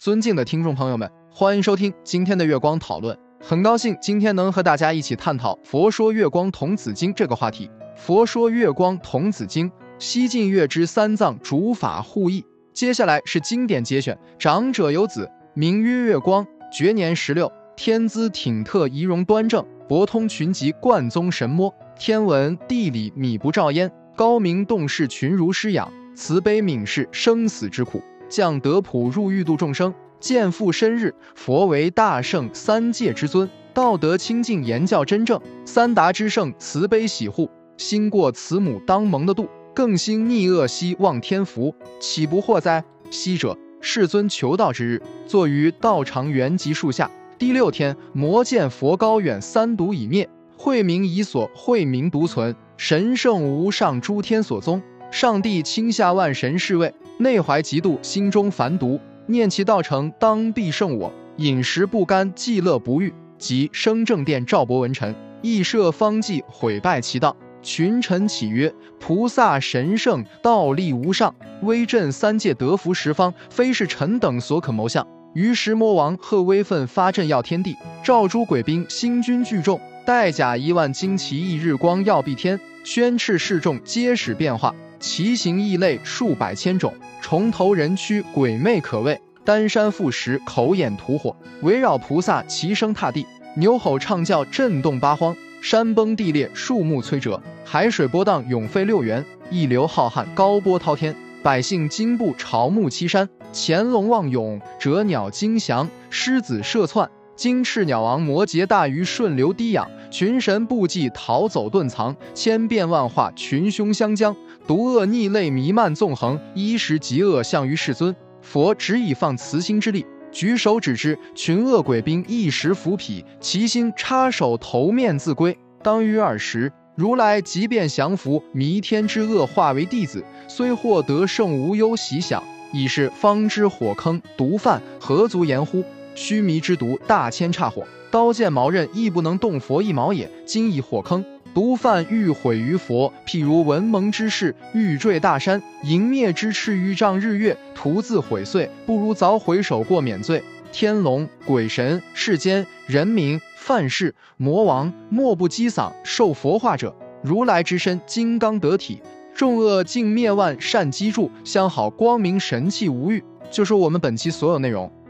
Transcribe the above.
尊敬的听众朋友们，欢迎收听今天的月光讨论。很高兴今天能和大家一起探讨《佛说月光童子经》这个话题。《佛说月光童子经》，西晋月之三藏主法互译。接下来是经典节选。长者有子，名曰月光，绝年十六，天资挺特，仪容端正，博通群籍，贯宗神魔，天文地理米不照焉，高明洞视，群儒师养，慈悲悯视，生死之苦。降德普入欲度众生，见复生日，佛为大圣三界之尊，道德清净，言教真正，三达之圣，慈悲喜护，心过慈母当蒙的度，更兴逆恶希望天福，岂不惑哉？昔者世尊求道之日，坐于道场圆寂树下。第六天，魔见佛高远，三毒已灭，慧明已所，慧明独存，神圣无上诸天所宗。上帝倾下万神侍卫，内怀嫉妒，心中烦毒，念其道成，当必胜我。饮食不甘，寂乐不欲，即生正殿赵伯文臣，亦设方剂毁败其道。群臣起曰：菩萨神圣，道力无上，威震三界，得福十方，非是臣等所可谋相。于时魔王贺威奋发震耀天地，召诸鬼兵，星军聚众，带甲一万，旌旗一日光耀蔽天，宣斥示众，皆使变化。奇形异类数百千种，重头人躯鬼魅可畏，丹山覆石，口眼吐火，围绕菩萨齐声踏地，牛吼唱叫震动八荒，山崩地裂，树木摧折，海水波荡涌沸六原，一流浩瀚，高波滔天，百姓惊怖朝暮栖山，潜龙望涌，折鸟惊翔，狮子射窜，金翅鸟王摩羯大鱼顺流低仰，群神不济逃走遁藏，千变万化群凶相将。毒恶逆类弥漫纵横，衣食极恶向于世尊。佛只以放慈心之力，举手指之，群恶鬼兵一时伏匹，其心插手头面自归。当于尔时，如来即便降伏弥天之恶，化为弟子，虽获得胜无忧喜享，已是方知火坑毒犯何足言乎？须弥之毒大千差火，刀剑矛刃亦不能动佛一毛也。今以火坑。毒犯欲毁于佛，譬如文蒙之士欲坠大山，迎灭之赤欲障日月，徒自毁碎，不如早回首过免罪。天龙鬼神世间人民范氏魔王，莫不击嗓受佛化者。如来之身金刚得体，众恶尽灭，万善积住，相好光明神气无欲。就是我们本期所有内容。